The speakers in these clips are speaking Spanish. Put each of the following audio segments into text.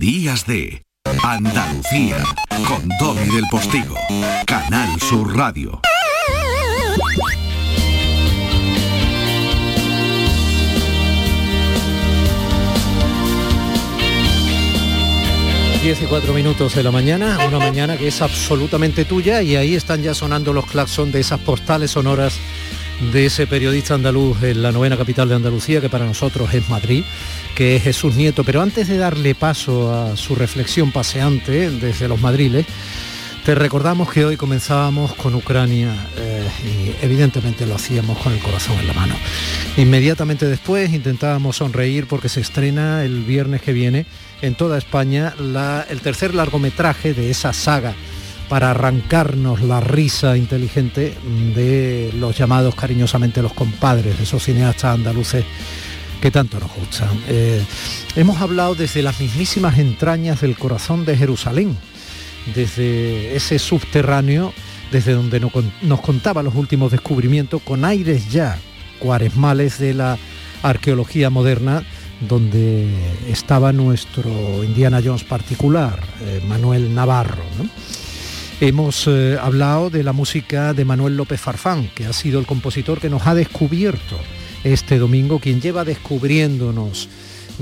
Días de Andalucía con Domi del Postigo, Canal Sur Radio. 10 y 4 minutos de la mañana, una mañana que es absolutamente tuya y ahí están ya sonando los claxon de esas postales sonoras de ese periodista andaluz en la novena capital de Andalucía, que para nosotros es Madrid, que es Jesús Nieto. Pero antes de darle paso a su reflexión paseante desde los madriles, te recordamos que hoy comenzábamos con Ucrania eh, y evidentemente lo hacíamos con el corazón en la mano. Inmediatamente después intentábamos sonreír porque se estrena el viernes que viene en toda España el tercer largometraje de esa saga para arrancarnos la risa inteligente de los llamados cariñosamente los compadres, de esos cineastas andaluces que tanto nos gustan. Eh, hemos hablado desde las mismísimas entrañas del corazón de Jerusalén, desde ese subterráneo, desde donde nos contaba los últimos descubrimientos, con aires ya cuaresmales de la arqueología moderna, donde estaba nuestro Indiana Jones particular, eh, Manuel Navarro. Hemos eh, hablado de la música de Manuel López Farfán, que ha sido el compositor que nos ha descubierto este domingo, quien lleva descubriéndonos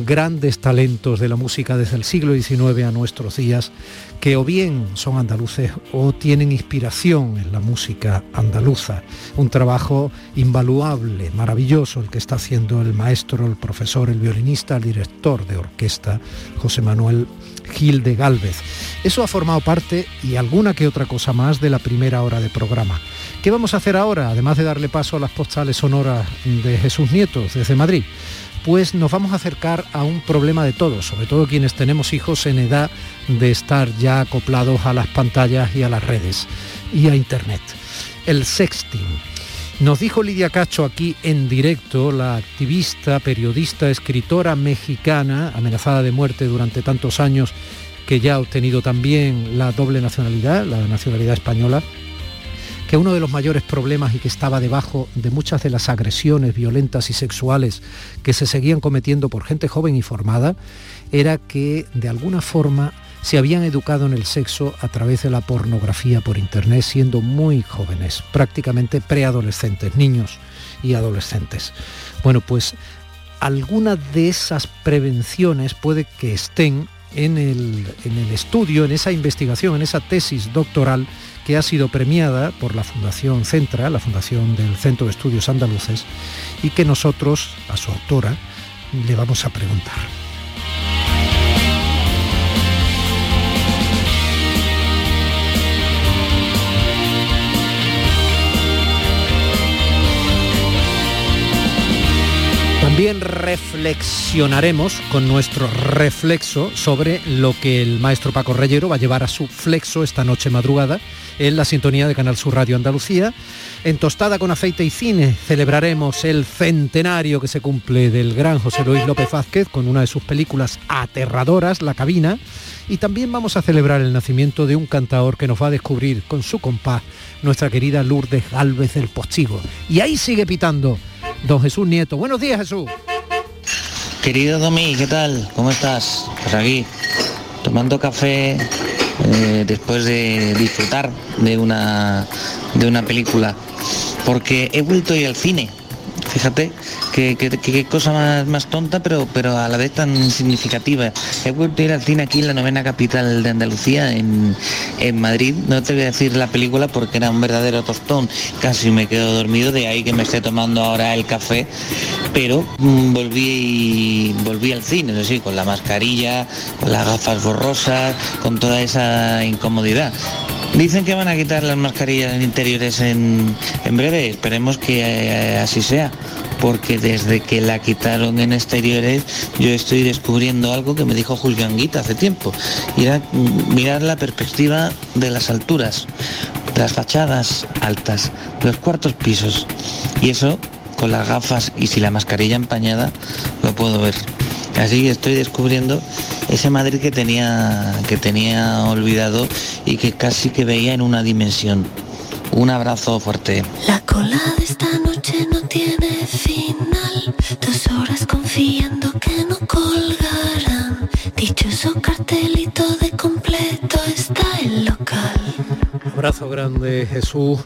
grandes talentos de la música desde el siglo XIX a nuestros días, que o bien son andaluces o tienen inspiración en la música andaluza. Un trabajo invaluable, maravilloso, el que está haciendo el maestro, el profesor, el violinista, el director de orquesta, José Manuel Gil de Galvez. Eso ha formado parte y alguna que otra cosa más de la primera hora de programa. ¿Qué vamos a hacer ahora, además de darle paso a las postales sonoras de Jesús Nietos desde Madrid? Pues nos vamos a acercar a un problema de todos, sobre todo quienes tenemos hijos en edad de estar ya acoplados a las pantallas y a las redes y a Internet. El sexting. Nos dijo Lidia Cacho aquí en directo, la activista, periodista, escritora mexicana, amenazada de muerte durante tantos años, que ya ha obtenido también la doble nacionalidad, la nacionalidad española, que uno de los mayores problemas y que estaba debajo de muchas de las agresiones violentas y sexuales que se seguían cometiendo por gente joven y formada era que de alguna forma se habían educado en el sexo a través de la pornografía por internet siendo muy jóvenes, prácticamente preadolescentes, niños y adolescentes. Bueno, pues algunas de esas prevenciones puede que estén en el, en el estudio, en esa investigación, en esa tesis doctoral que ha sido premiada por la Fundación Centra, la Fundación del Centro de Estudios Andaluces, y que nosotros, a su autora, le vamos a preguntar. También reflexionaremos con nuestro reflexo sobre lo que el maestro Paco Reyero va a llevar a su flexo esta noche madrugada en la sintonía de Canal Sur Radio Andalucía. En Tostada con Aceite y Cine celebraremos el centenario que se cumple del gran José Luis López Vázquez con una de sus películas aterradoras, La Cabina. Y también vamos a celebrar el nacimiento de un cantador que nos va a descubrir con su compás nuestra querida Lourdes Galvez del Postigo. Y ahí sigue pitando don Jesús Nieto. Buenos días, Jesús. Querido Domi, ¿qué tal? ¿Cómo estás? Pues aquí, tomando café eh, después de disfrutar de una, de una película. Porque he vuelto hoy al cine Fíjate qué, cosa más, tonta, pero, pero a la vez tan significativa. He vuelto a ir al cine aquí en la novena capital de Andalucía, en, Madrid. No te voy a decir la película porque era un verdadero tostón. Casi me quedo dormido, de ahí que me esté tomando ahora el café. Pero mm, volví, volví al cine, eso sí, con la mascarilla, con las gafas borrosas, con toda esa incomodidad. Dicen que van a quitar las mascarillas interiores en, breve, esperemos que eh, así sea, porque desde que la quitaron en exteriores yo estoy descubriendo algo que me dijo Julián Guita hace tiempo, y era mirar la perspectiva de las alturas, las fachadas altas, los cuartos pisos, y eso con las gafas y si la mascarilla empañada lo puedo ver. Así que estoy descubriendo ese Madrid que tenía, que tenía olvidado y que casi que veía en una dimensión. Un abrazo fuerte. Final. Dos horas confiando que no colgarán. Dichoso cartón pastelito de completo está el local. Abrazo grande Jesús.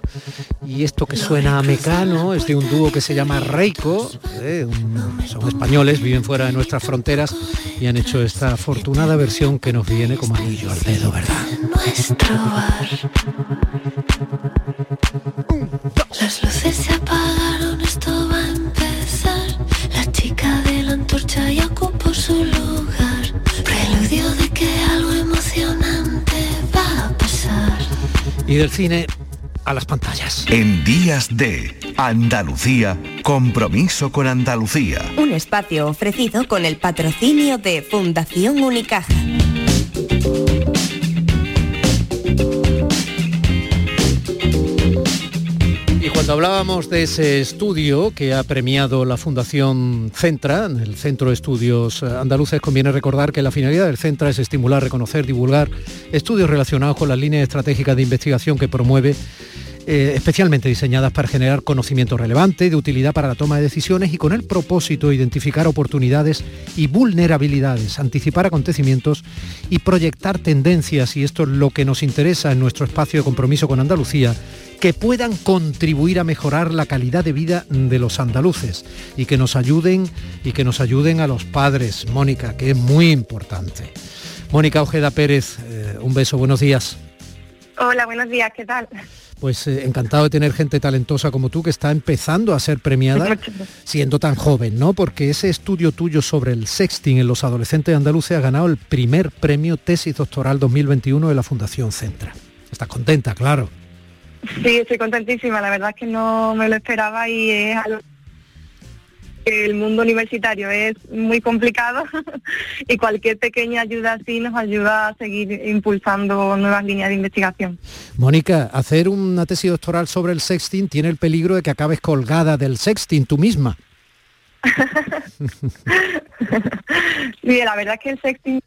Y esto que suena a mecano es de un dúo que se llama Reiko. ¿eh? Un- son españoles, viven fuera de nuestras fronteras y han hecho esta afortunada versión que nos viene como anillo al dedo, ¿verdad? Nuestro bar. Y del cine a las pantallas. En días de Andalucía, compromiso con Andalucía. Un espacio ofrecido con el patrocinio de Fundación Unicaja. Cuando hablábamos de ese estudio que ha premiado la Fundación Centra, el Centro de Estudios Andaluces, conviene recordar que la finalidad del Centra es estimular, reconocer, divulgar estudios relacionados con las líneas estratégicas de investigación que promueve eh, especialmente diseñadas para generar conocimiento relevante, de utilidad para la toma de decisiones y con el propósito de identificar oportunidades y vulnerabilidades, anticipar acontecimientos y proyectar tendencias, y esto es lo que nos interesa en nuestro espacio de compromiso con Andalucía, que puedan contribuir a mejorar la calidad de vida de los andaluces y que nos ayuden y que nos ayuden a los padres, Mónica, que es muy importante. Mónica Ojeda Pérez, eh, un beso, buenos días. Hola, buenos días, ¿qué tal? Pues eh, encantado de tener gente talentosa como tú que está empezando a ser premiada siendo tan joven, ¿no? Porque ese estudio tuyo sobre el sexting en los adolescentes andaluces ha ganado el primer premio tesis doctoral 2021 de la Fundación Centra. Estás contenta, claro. Sí, estoy contentísima, la verdad es que no me lo esperaba y es algo que el mundo universitario es muy complicado y cualquier pequeña ayuda así nos ayuda a seguir impulsando nuevas líneas de investigación. Mónica, hacer una tesis doctoral sobre el sexting tiene el peligro de que acabes colgada del sexting tú misma. Sí, la verdad es que el sexting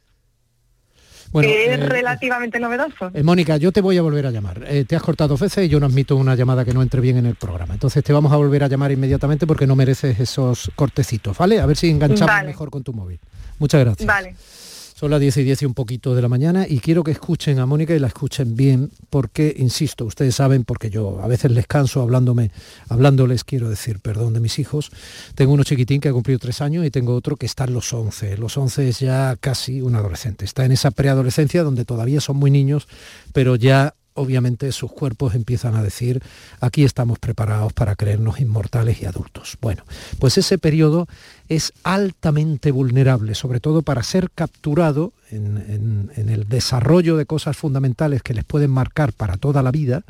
Bueno, es eh, relativamente novedoso. Eh, Mónica, yo te voy a volver a llamar. Eh, te has cortado dos veces y yo no admito una llamada que no entre bien en el programa. Entonces te vamos a volver a llamar inmediatamente porque no mereces esos cortecitos, ¿vale? A ver si enganchamos Vale. mejor con tu móvil. Muchas gracias. Vale. Son las 10 y 10 y un poquito de la mañana y quiero que escuchen a Mónica y la escuchen bien porque, insisto, ustedes saben, porque yo a veces les canso hablándome, hablándoles, quiero decir, perdón, de mis hijos. Tengo uno chiquitín que ha cumplido tres años y tengo otro que está en los 11. Los 11 es ya casi un adolescente. Está en esa preadolescencia donde todavía son muy niños, pero ya obviamente sus cuerpos empiezan a decir, aquí estamos preparados para creernos inmortales y adultos. Bueno, pues ese periodo es altamente vulnerable, sobre todo para ser capturado en, el desarrollo de cosas fundamentales que les pueden marcar para toda la vida.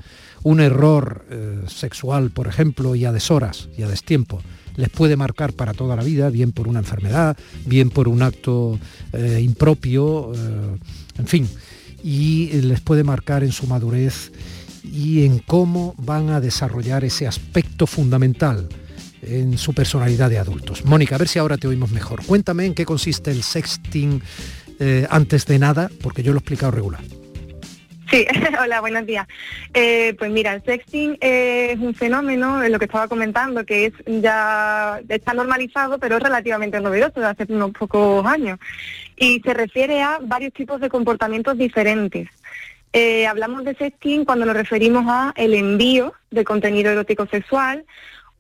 Un error eh, sexual, por ejemplo, y a deshoras y a destiempo, les puede marcar para toda la vida, bien por una enfermedad, bien por un acto eh, impropio, eh, en fin, y les puede marcar en su madurez y en cómo van a desarrollar ese aspecto fundamental en su personalidad de adultos. Mónica, a ver si ahora te oímos mejor. Cuéntame en qué consiste el sexting eh, antes de nada, porque yo lo he explicado regular. Sí, hola, buenos días. Eh, pues mira, el sexting es un fenómeno, es lo que estaba comentando, que es ya está normalizado, pero es relativamente novedoso de hace unos pocos años. Y se refiere a varios tipos de comportamientos diferentes. Eh, hablamos de sexting cuando nos referimos a el envío de contenido erótico sexual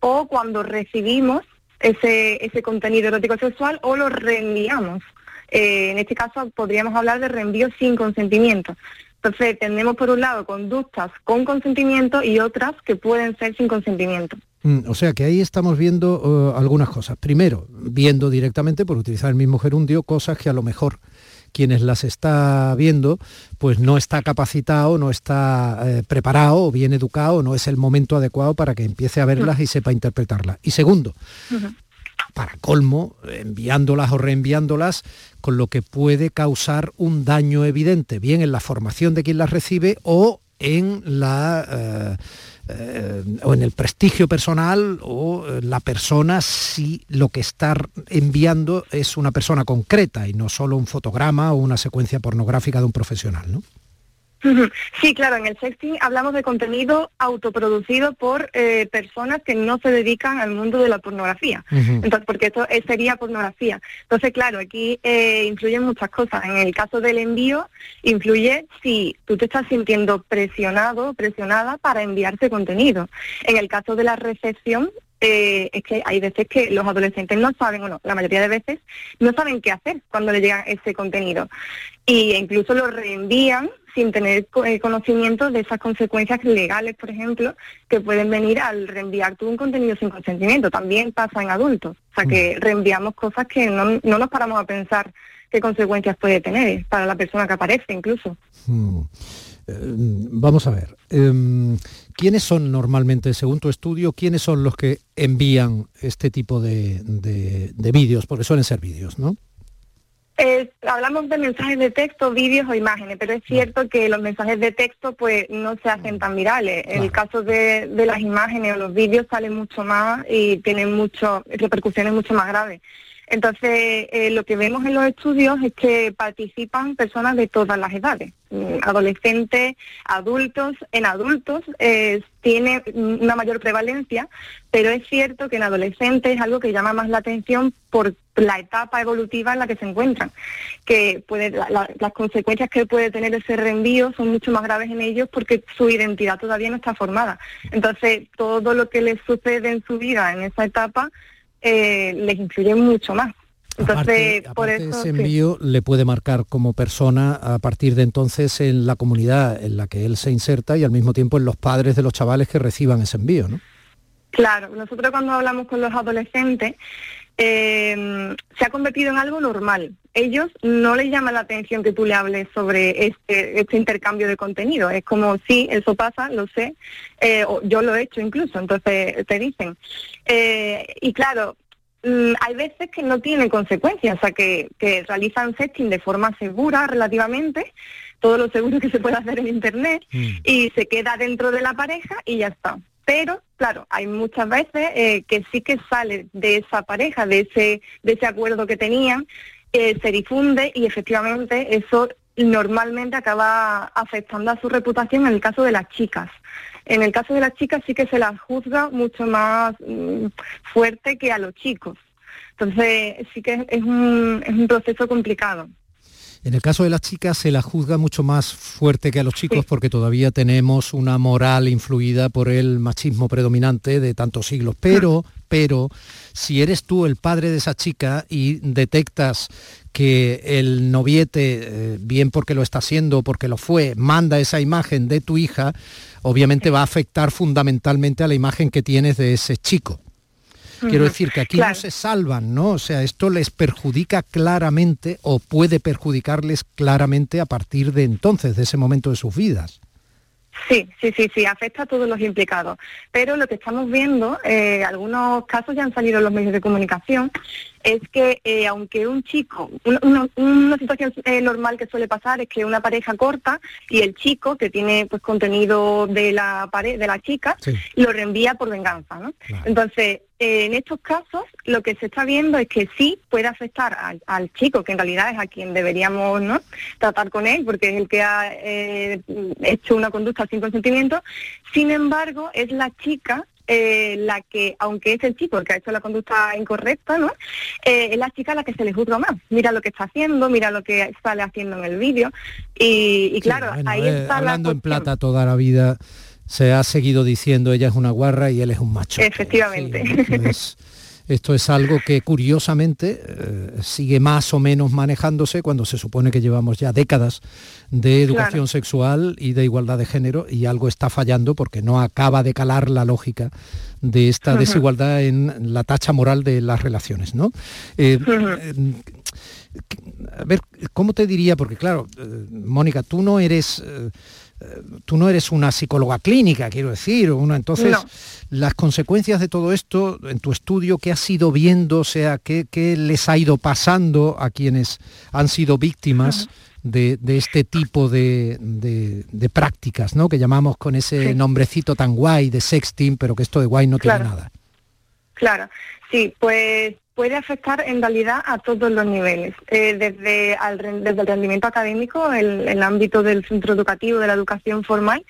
o cuando recibimos ese, ese contenido erótico sexual o lo reenviamos. Eh, en este caso podríamos hablar de reenvío sin consentimiento. Entonces tenemos por un lado conductas con consentimiento y otras que pueden ser sin consentimiento. Mm, O sea que ahí estamos viendo eh, algunas cosas. Primero, viendo directamente, por utilizar el mismo gerundio, cosas que a lo mejor quienes las está viendo, pues no está capacitado, no está eh, preparado o bien educado, no es el momento adecuado para que empiece a verlas y sepa interpretarlas. Y segundo, para colmo, enviándolas o reenviándolas, con lo que puede causar un daño evidente, bien en la formación de quien las recibe o en la eh, eh, o en el prestigio personal o eh, la persona si lo que está enviando es una persona concreta y no solo un fotograma o una secuencia pornográfica de un profesional, ¿no? Sí, claro, en el sexting hablamos de contenido autoproducido por eh, personas que no se dedican al mundo de la pornografía. Entonces, porque esto sería pornografía. Entonces, claro, aquí eh, influyen muchas cosas. En el caso del envío, influye si tú te estás sintiendo presionado, presionada para enviarse contenido. En el caso de la recepción, eh, es que hay veces que los adolescentes no saben, o no, la mayoría de veces, no saben qué hacer cuando le llega ese contenido. Y incluso lo reenvían sin tener eh, conocimiento de esas consecuencias legales, por ejemplo, que pueden venir al reenviar tú un contenido sin consentimiento. También pasa en adultos. O sea, que mm. reenviamos cosas que no, no nos paramos a pensar qué consecuencias puede tener para la persona que aparece incluso. Mm. Eh, vamos a ver, em, ¿quiénes son normalmente, según tu estudio, quiénes son los que envían este tipo de, de vídeos? Porque suelen ser vídeos, ¿no? Hablamos de mensajes de texto, vídeos o imágenes, pero es cierto que los mensajes de texto pues no se hacen tan virales. En el caso de, las imágenes o los vídeos salen mucho más y tienen mucho, repercusiones mucho más graves. Entonces, eh, lo que vemos en los estudios es que participan personas de todas las edades, mm, adolescentes, adultos. En adultos eh, tiene una mayor prevalencia, pero es cierto que en adolescentes es algo que llama más la atención por la etapa evolutiva en la que se encuentran, que puede, las consecuencias que puede tener ese reenvío son mucho más graves en ellos porque su identidad todavía no está formada. Entonces, todo lo que les sucede en su vida en esa etapa eh, les influye mucho más. Entonces, por eso, ese envío le puede marcar como persona a partir de entonces en la comunidad en la que él se inserta y al mismo tiempo en los padres de los chavales que reciban ese envío, ¿no? Claro, nosotros cuando hablamos con los adolescentes eh, se ha convertido en algo normal. Ellos no les llama la atención que tú le hables sobre este, este intercambio de contenido. Es como, sí, eso pasa, lo sé, eh, o yo lo he hecho incluso, entonces te dicen. Eh, y claro, mm, hay veces que no tienen consecuencias, o sea, que, que realizan sexting de forma segura relativamente, todo lo seguro que se puede hacer en Internet, mm. y se queda dentro de la pareja y ya está. Pero, claro, hay muchas veces eh, que sí que sale de esa pareja, de ese, de ese acuerdo que tenían, eh, se difunde y efectivamente eso normalmente acaba afectando a su reputación en el caso de las chicas. En el caso de las chicas sí que se las juzga mucho más mm, fuerte que a los chicos. Entonces sí que es un, es un proceso complicado. En el caso de las chicas se la juzga mucho más fuerte que a los chicos porque todavía tenemos una moral influida por el machismo predominante de tantos siglos. Pero, pero, si eres tú el padre de esa chica y detectas que el noviete, eh, bien porque lo está haciendo, porque lo fue, manda esa imagen de tu hija, obviamente va a afectar fundamentalmente a la imagen que tienes de ese chico. Quiero decir que aquí no se salvan, ¿no? O sea, esto les perjudica claramente o puede perjudicarles claramente a partir de entonces, de ese momento de sus vidas. Sí, sí, sí, sí, afecta a todos los implicados. Pero lo que estamos viendo, eh, algunos casos ya han salido en los medios de comunicación, es que eh, aunque un chico, una, situación eh, normal que suele pasar es que una pareja corta y el chico que tiene pues contenido de la pared de la chica lo reenvía por venganza, ¿no? Entonces en estos casos lo que se está viendo es que sí puede afectar al, chico, que en realidad es a quien deberíamos ¿no? tratar con él, porque es el que ha eh, hecho una conducta sin consentimiento. Sin embargo, es la chica eh, la que, aunque es el chico el que ha hecho la conducta incorrecta, ¿no? Eh, es la chica a la que se le juzga más. Mira lo que está haciendo, mira lo que sale haciendo en el vídeo. Y, claro, ahí está hablando en plata toda la vida se ha seguido diciendo ella es una guarra y él es un macho. Efectivamente. Esto, es, algo que curiosamente eh, sigue más o menos manejándose cuando se supone que llevamos ya décadas de educación sexual y de igualdad de género y algo está fallando porque no acaba de calar la lógica de esta desigualdad en la tacha moral de las relaciones. ¿no? Eh, eh, a ver, ¿cómo te diría? Porque claro, Mónica, tú no eres tú no eres una psicóloga clínica, quiero decir, uno, entonces las consecuencias de todo esto en tu estudio, ¿qué has ido viendo? O sea, ¿qué, les ha ido pasando a quienes han sido víctimas? De, este tipo de, prácticas, ¿no? Que llamamos con ese nombrecito tan guay de sexting, pero que esto de guay no tiene nada. Claro, sí, pues puede afectar en realidad a todos los niveles, eh, desde, desde el rendimiento académico, el, el, ámbito del centro educativo, de la educación formal,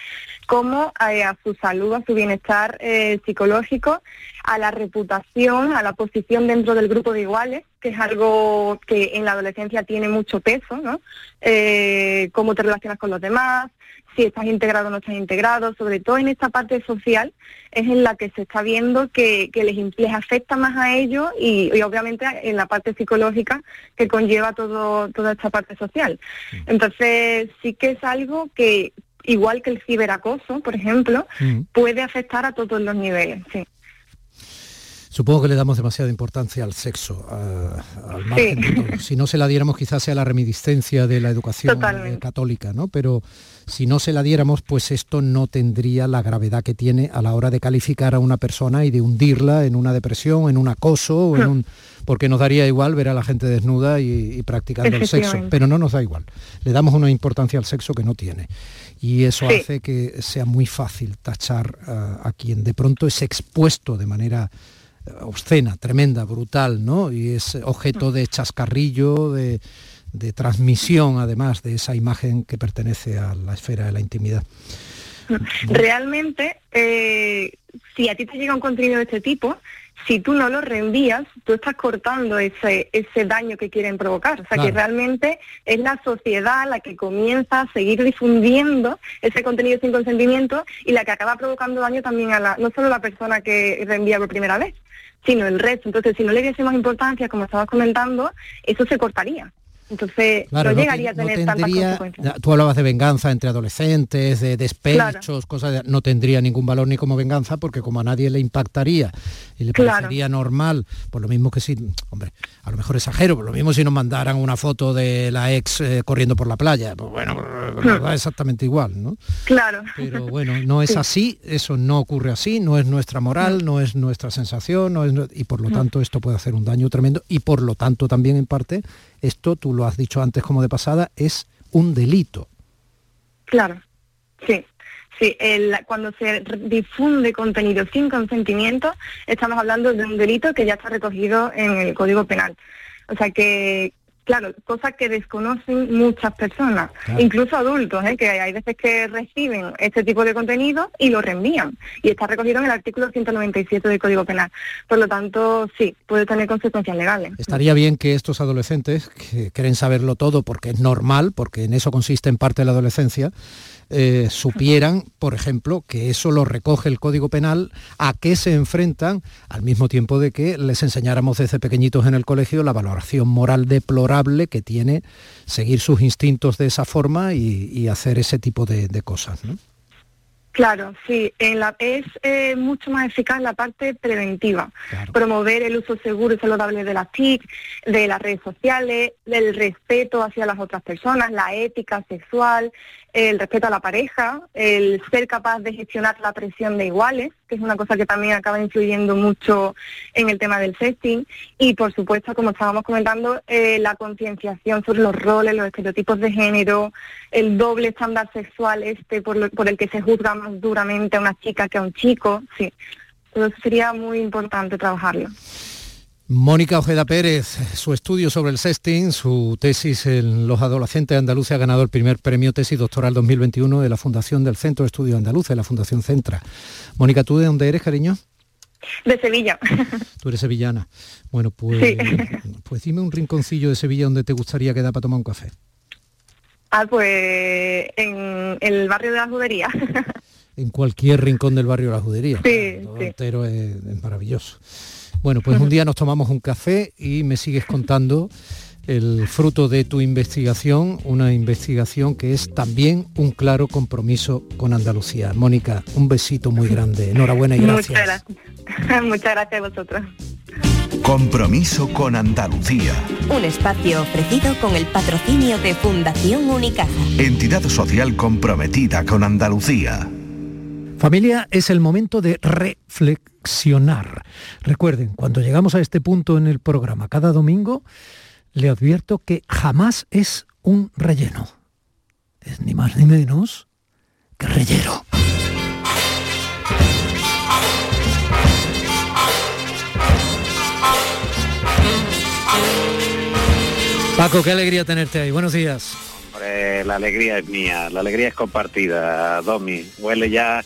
como eh, a su salud, a su bienestar eh, psicológico, a la reputación, a la posición dentro del grupo de iguales, que es algo que en la adolescencia tiene mucho peso, ¿no? cómo te relacionas con los demás, si estás integrado o no estás integrado, sobre todo en esta parte social es en la que se está viendo que, les, afecta más a ellos y, obviamente en la parte psicológica que conlleva todo, toda esta parte social. Mm. Entonces sí que es algo que, igual que el ciberacoso, por ejemplo, mm. puede afectar a todos los niveles. Sí. Supongo que le damos demasiada importancia al sexo, al margen Si no se la diéramos quizás sea la reminiscencia de la educación eh, católica, ¿no? Pero si no se la diéramos, pues esto no tendría la gravedad que tiene a la hora de calificar a una persona y de hundirla en una depresión, en un acoso, en un... porque nos daría igual ver a la gente desnuda y, practicando el sexo, pero no nos da igual. Le damos una importancia al sexo que no tiene. Y eso hace que sea muy fácil tachar a quien de pronto es expuesto de manera obscena, tremenda, brutal, ¿no? Y es objeto de chascarrillo, de, transmisión, además, de esa imagen que pertenece a la esfera de la intimidad. Realmente, eh, si a ti te llega un contenido de este tipo, si tú no lo reenvías, tú estás cortando ese, ese daño que quieren provocar. O sea que realmente es la sociedad la que comienza a seguir difundiendo ese contenido sin consentimiento y la que acaba provocando daño también a la, no solo a la persona que reenvía por primera vez, sino el resto. Entonces, si no le diésemos importancia, como estabas comentando, eso se cortaría. Entonces, no, llegaría a tener tantas consecuencias. Tú hablabas de venganza entre adolescentes, de despechos, cosas de, no tendría ningún valor ni como venganza porque como a nadie le impactaría y le parecería normal, por lo mismo que si, hombre, a lo mejor exagero, por lo mismo si nos mandaran una foto de la ex eh, corriendo por la playa, pues bueno, pues, da exactamente igual, ¿no? Claro. Pero bueno, no es así, eso no ocurre así, no es nuestra moral, no, es nuestra sensación, no es, y por lo tanto esto puede hacer un daño tremendo y por lo tanto también en parte esto, tú lo has dicho antes como de pasada, es un delito. Claro, sí. Sí, cuando se difunde contenido sin consentimiento, estamos hablando de un delito que ya está recogido en el Código Penal. O sea que, claro, cosas que desconocen muchas personas, incluso adultos, ¿eh? que hay veces que reciben este tipo de contenido y lo reenvían. Y está recogido en el artículo 197 del Código Penal. Por lo tanto, sí, puede tener consecuencias legales. Estaría bien que estos adolescentes, que quieren saberlo todo porque es normal, porque en eso consiste en parte la adolescencia, eh, supieran, por ejemplo, que eso lo recoge el Código Penal, a qué se enfrentan, al mismo tiempo de que les enseñáramos desde pequeñitos en el colegio la valoración moral deplorable que tiene seguir sus instintos de esa forma y, hacer ese tipo de, cosas. Claro, sí, en la, es eh, mucho más eficaz la parte preventiva, promover el uso seguro y saludable de las TIC, de las redes sociales, del respeto hacia las otras personas, la ética sexual, el respeto a la pareja, el ser capaz de gestionar la presión de iguales, que es una cosa que también acaba influyendo mucho en el tema del sexting, y por supuesto, como estábamos comentando, eh, la concienciación sobre los roles, los estereotipos de género, el doble estándar sexual este por, por el que se juzga más duramente a una chica que a un chico, sí. Todo eso sería muy importante trabajarlo. Mónica Ojeda Pérez, su estudio sobre el sexting, su tesis en los adolescentes andaluces ha ganado el primer premio tesis doctoral 2021 de la Fundación del Centro de Estudios Andaluces, de la Fundación Centra. Mónica, ¿tú de dónde eres, cariño? De Sevilla. Tú eres sevillana. Bueno, pues, pues dime un rinconcillo de Sevilla donde te gustaría quedar para tomar un café. Ah, pues en el barrio de la Judería. En cualquier rincón del barrio de la Judería. Sí, Todo entero es maravilloso. Bueno, pues un día nos tomamos un café y me sigues contando el fruto de tu investigación, una investigación que es también un claro compromiso con Andalucía. Mónica, un besito muy grande. Enhorabuena y gracias. Muchas gracias. Muchas gracias a vosotros. Compromiso con Andalucía. Un espacio ofrecido con el patrocinio de Fundación Unicaja. Entidad social comprometida con Andalucía. Familia, es el momento de reflexionar. Recuerden, cuando llegamos a este punto en el programa cada domingo, le advierto que jamás es un relleno. Es ni más ni menos que relleno. Paco, qué alegría tenerte ahí. Buenos días. Hombre, la alegría es mía, la alegría es compartida, Domi. Huele ya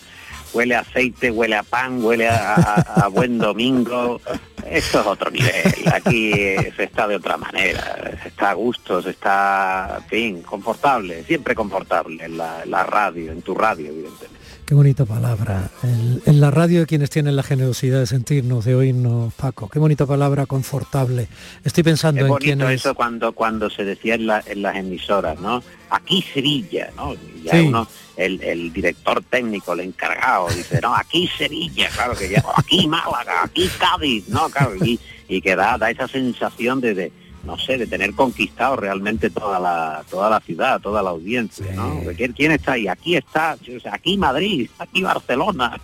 huele a aceite, huele a pan, huele a, buen domingo. Esto es otro nivel. Aquí se está de otra manera. Se está a gusto, se está, en fin, confortable, siempre confortable en la, radio, en tu radio, evidentemente. Qué bonita palabra. En, la radio de quienes tienen la generosidad de sentirnos, de oírnos, Paco. Qué bonita palabra, confortable. Estoy pensando en quién es... eso cuando cuando se decía en, las emisoras, ¿no? Aquí Sevilla, ¿no? Ya uno, el, director técnico, el encargado, dice, no, aquí Sevilla, claro que ya, aquí Málaga, aquí Cádiz, ¿no? Claro, y, que da, esa sensación de no sé, de tener conquistado realmente toda la toda la ciudad, toda la audiencia, ¿no? ¿Quién, está ahí? Aquí está, aquí Madrid, aquí Barcelona.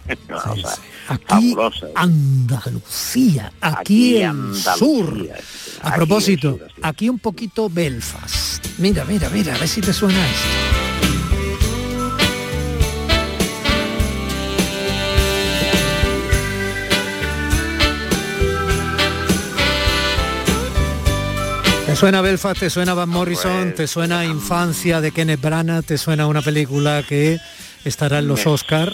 aquí Andalucía, aquí, el sur. A propósito, aquí un poquito Belfast. Mira, mira, mira, a ver si te suena esto. ¿Te suena Belfast? ¿Te suena Van Morrison? ¿Te suena Infancia de Kenneth Branagh? ¿Te suena una película que estará en los Oscar?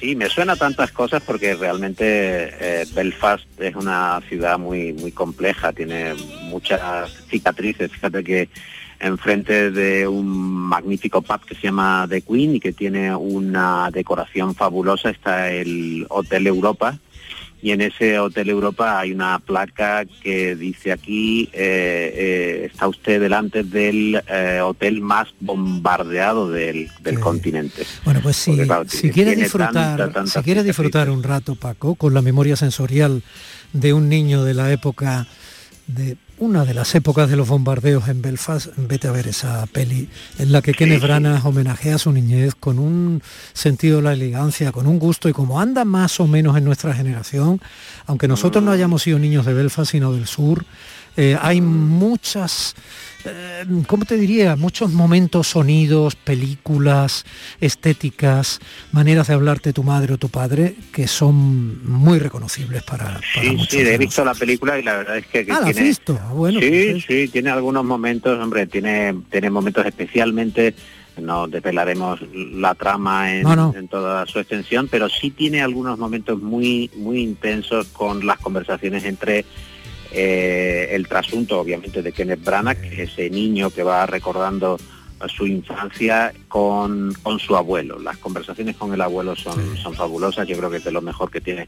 Sí, me suena tantas cosas porque realmente eh, Belfast es una ciudad muy muy compleja, tiene muchas cicatrices. Fíjate que enfrente de un magnífico pub que se llama The Queen y que tiene una decoración fabulosa está el Hotel Europa, y en ese Hotel Europa hay una placa que dice aquí eh, eh, está usted delante del eh, hotel más bombardeado del, continente. Bueno, pues si, si quiere disfrutar, si quiere disfrutar un rato, Paco, con la memoria sensorial de un niño de la época de una de las épocas de los bombardeos en Belfast, vete a ver esa peli en la que Kenneth Branagh homenajea a su niñez con un sentido de la elegancia, con un gusto y como anda más o menos en nuestra generación, aunque nosotros no mm. hayamos sido niños de Belfast sino del sur, eh, hay muchas, eh, ¿cómo te diría? Muchos momentos, sonidos, películas, estéticas, maneras de hablarte tu madre o tu padre que son muy reconocibles para, para Sí, sí, he visto la película y la verdad es que... ah, ¿la has visto? Ah, bueno, sí, pues sí, tiene algunos momentos, hombre, tiene, tiene momentos especialmente no desvelaremos la trama en, en, toda su extensión, pero sí tiene algunos momentos muy muy intensos con las conversaciones entre eh, el trasunto obviamente de Kenneth Branagh, ese niño que va recordando su infancia con, con su abuelo. Las conversaciones con el abuelo son, son fabulosas, yo creo que es de lo mejor que tiene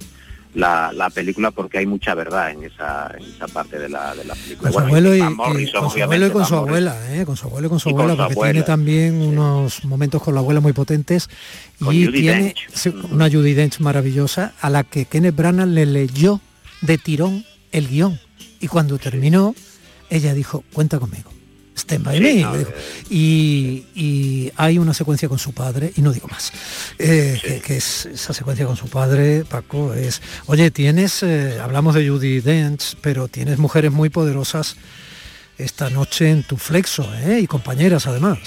la, película porque hay mucha verdad en esa, esa parte de la, de la película. Con su abuelo y, con su abuelo y con su abuela, ¿eh? con su abuelo y con su abuela, porque tiene también unos momentos con la abuela muy potentes y tiene una Judy Dench maravillosa a la que Kenneth Branagh le leyó de tirón el guion y cuando terminó, ella dijo, cuenta conmigo. Stand by me. y, hay una secuencia con su padre, y no digo más, eh, que, es esa secuencia con su padre, Paco, es, oye, tienes, eh, hablamos de Judy Dench, pero tienes mujeres muy poderosas esta noche en tu flexo, ¿eh? y compañeras además.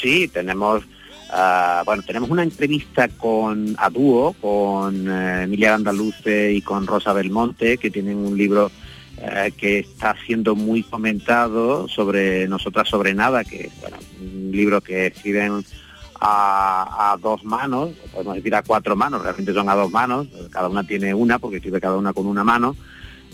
Sí, tenemos, ah, bueno, tenemos una entrevista con a dúo, con Emilia Andaluce y con Rosa Belmonte, que tienen un libro eh, que está siendo muy comentado sobre Nosotras sobre Nada, que es un libro que escriben a, dos manos, podemos decir a cuatro manos, realmente son a dos manos, cada una tiene una porque escribe cada una con una mano,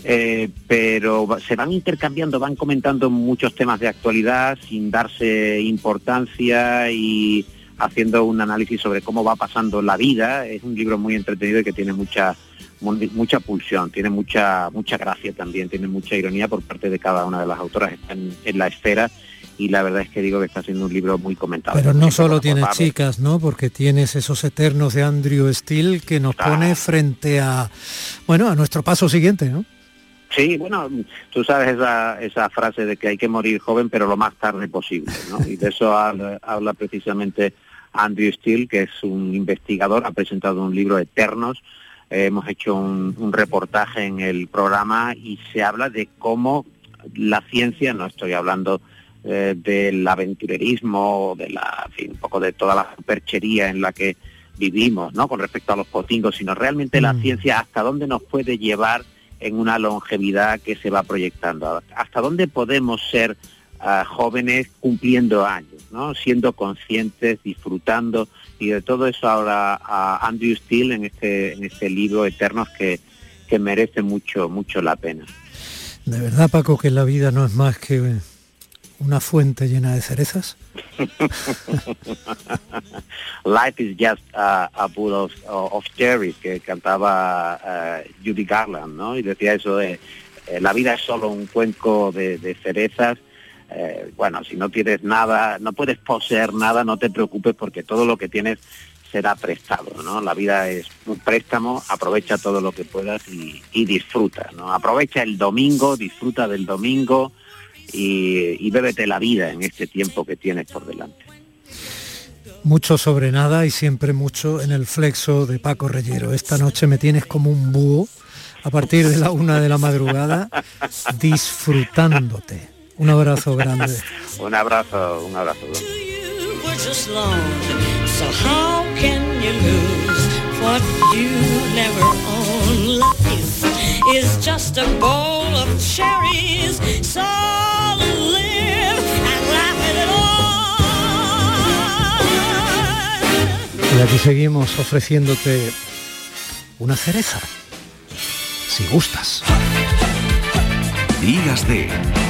eh, pero se van intercambiando, van comentando muchos temas de actualidad sin darse importancia y haciendo un análisis sobre cómo va pasando la vida. Es un libro muy entretenido y que tiene mucha mucha pulsión, tiene mucha mucha gracia también, tiene mucha ironía por parte de cada una de las autoras, están en la esfera y la verdad es que digo que está siendo un libro muy comentado. Pero no solo tienes chicas, ¿no? Porque tienes esos eternos de Andrew Steele que nos pone frente a, bueno, a nuestro paso siguiente, ¿no? Sí, bueno, tú sabes esa, esa frase de que hay que morir joven pero lo más tarde posible, ¿no? Y de eso habla, habla precisamente Andrew Steele, que es un investigador, ha presentado un libro Eternos, hemos hecho un, reportaje en el programa y se habla de cómo la ciencia, no estoy hablando eh, del aventurerismo, de la, un poco de toda la perchería en la que vivimos, ¿no? Con respecto a los potingos, sino realmente la mm. ciencia hasta dónde nos puede llevar en una longevidad que se va proyectando, hasta dónde podemos ser ah, jóvenes cumpliendo años, ¿no? Siendo conscientes, disfrutando y de todo eso ahora a Andrew Steele en este en este libro Eternos que, que merece mucho mucho la pena. De verdad, Paco, que la vida no es más que una fuente llena de cerezas. Life is just a, a pool of, of cherries que cantaba uh, Judy Garland, ¿no? Y decía eso de eh, la vida es solo un cuenco de, de cerezas. Eh, bueno, si no tienes nada, no puedes poseer nada, no te preocupes porque todo lo que tienes será prestado, ¿no? La vida es un préstamo, aprovecha todo lo que puedas y, disfruta, ¿no? Aprovecha el domingo, disfruta del domingo y, y bébete la vida en este tiempo que tienes por delante. Mucho sobre nada y siempre mucho en el flexo de Paco Reyero. Esta noche me tienes como un búho a partir de la una de la madrugada disfrutándote. Un abrazo grande. un abrazo, un abrazo. So how can you lose what you never own? Life is just a bowl of cherries. So live and laugh at it all. Y aquí seguimos ofreciéndote una cereza, si gustas. Días de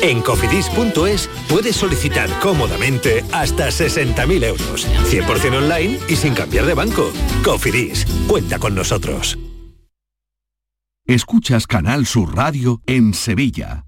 En cofidis.es puedes solicitar cómodamente hasta 60.000 euros, 100% online y sin cambiar de banco. Cofidis, cuenta con nosotros. Escuchas Canal Sur Radio en Sevilla.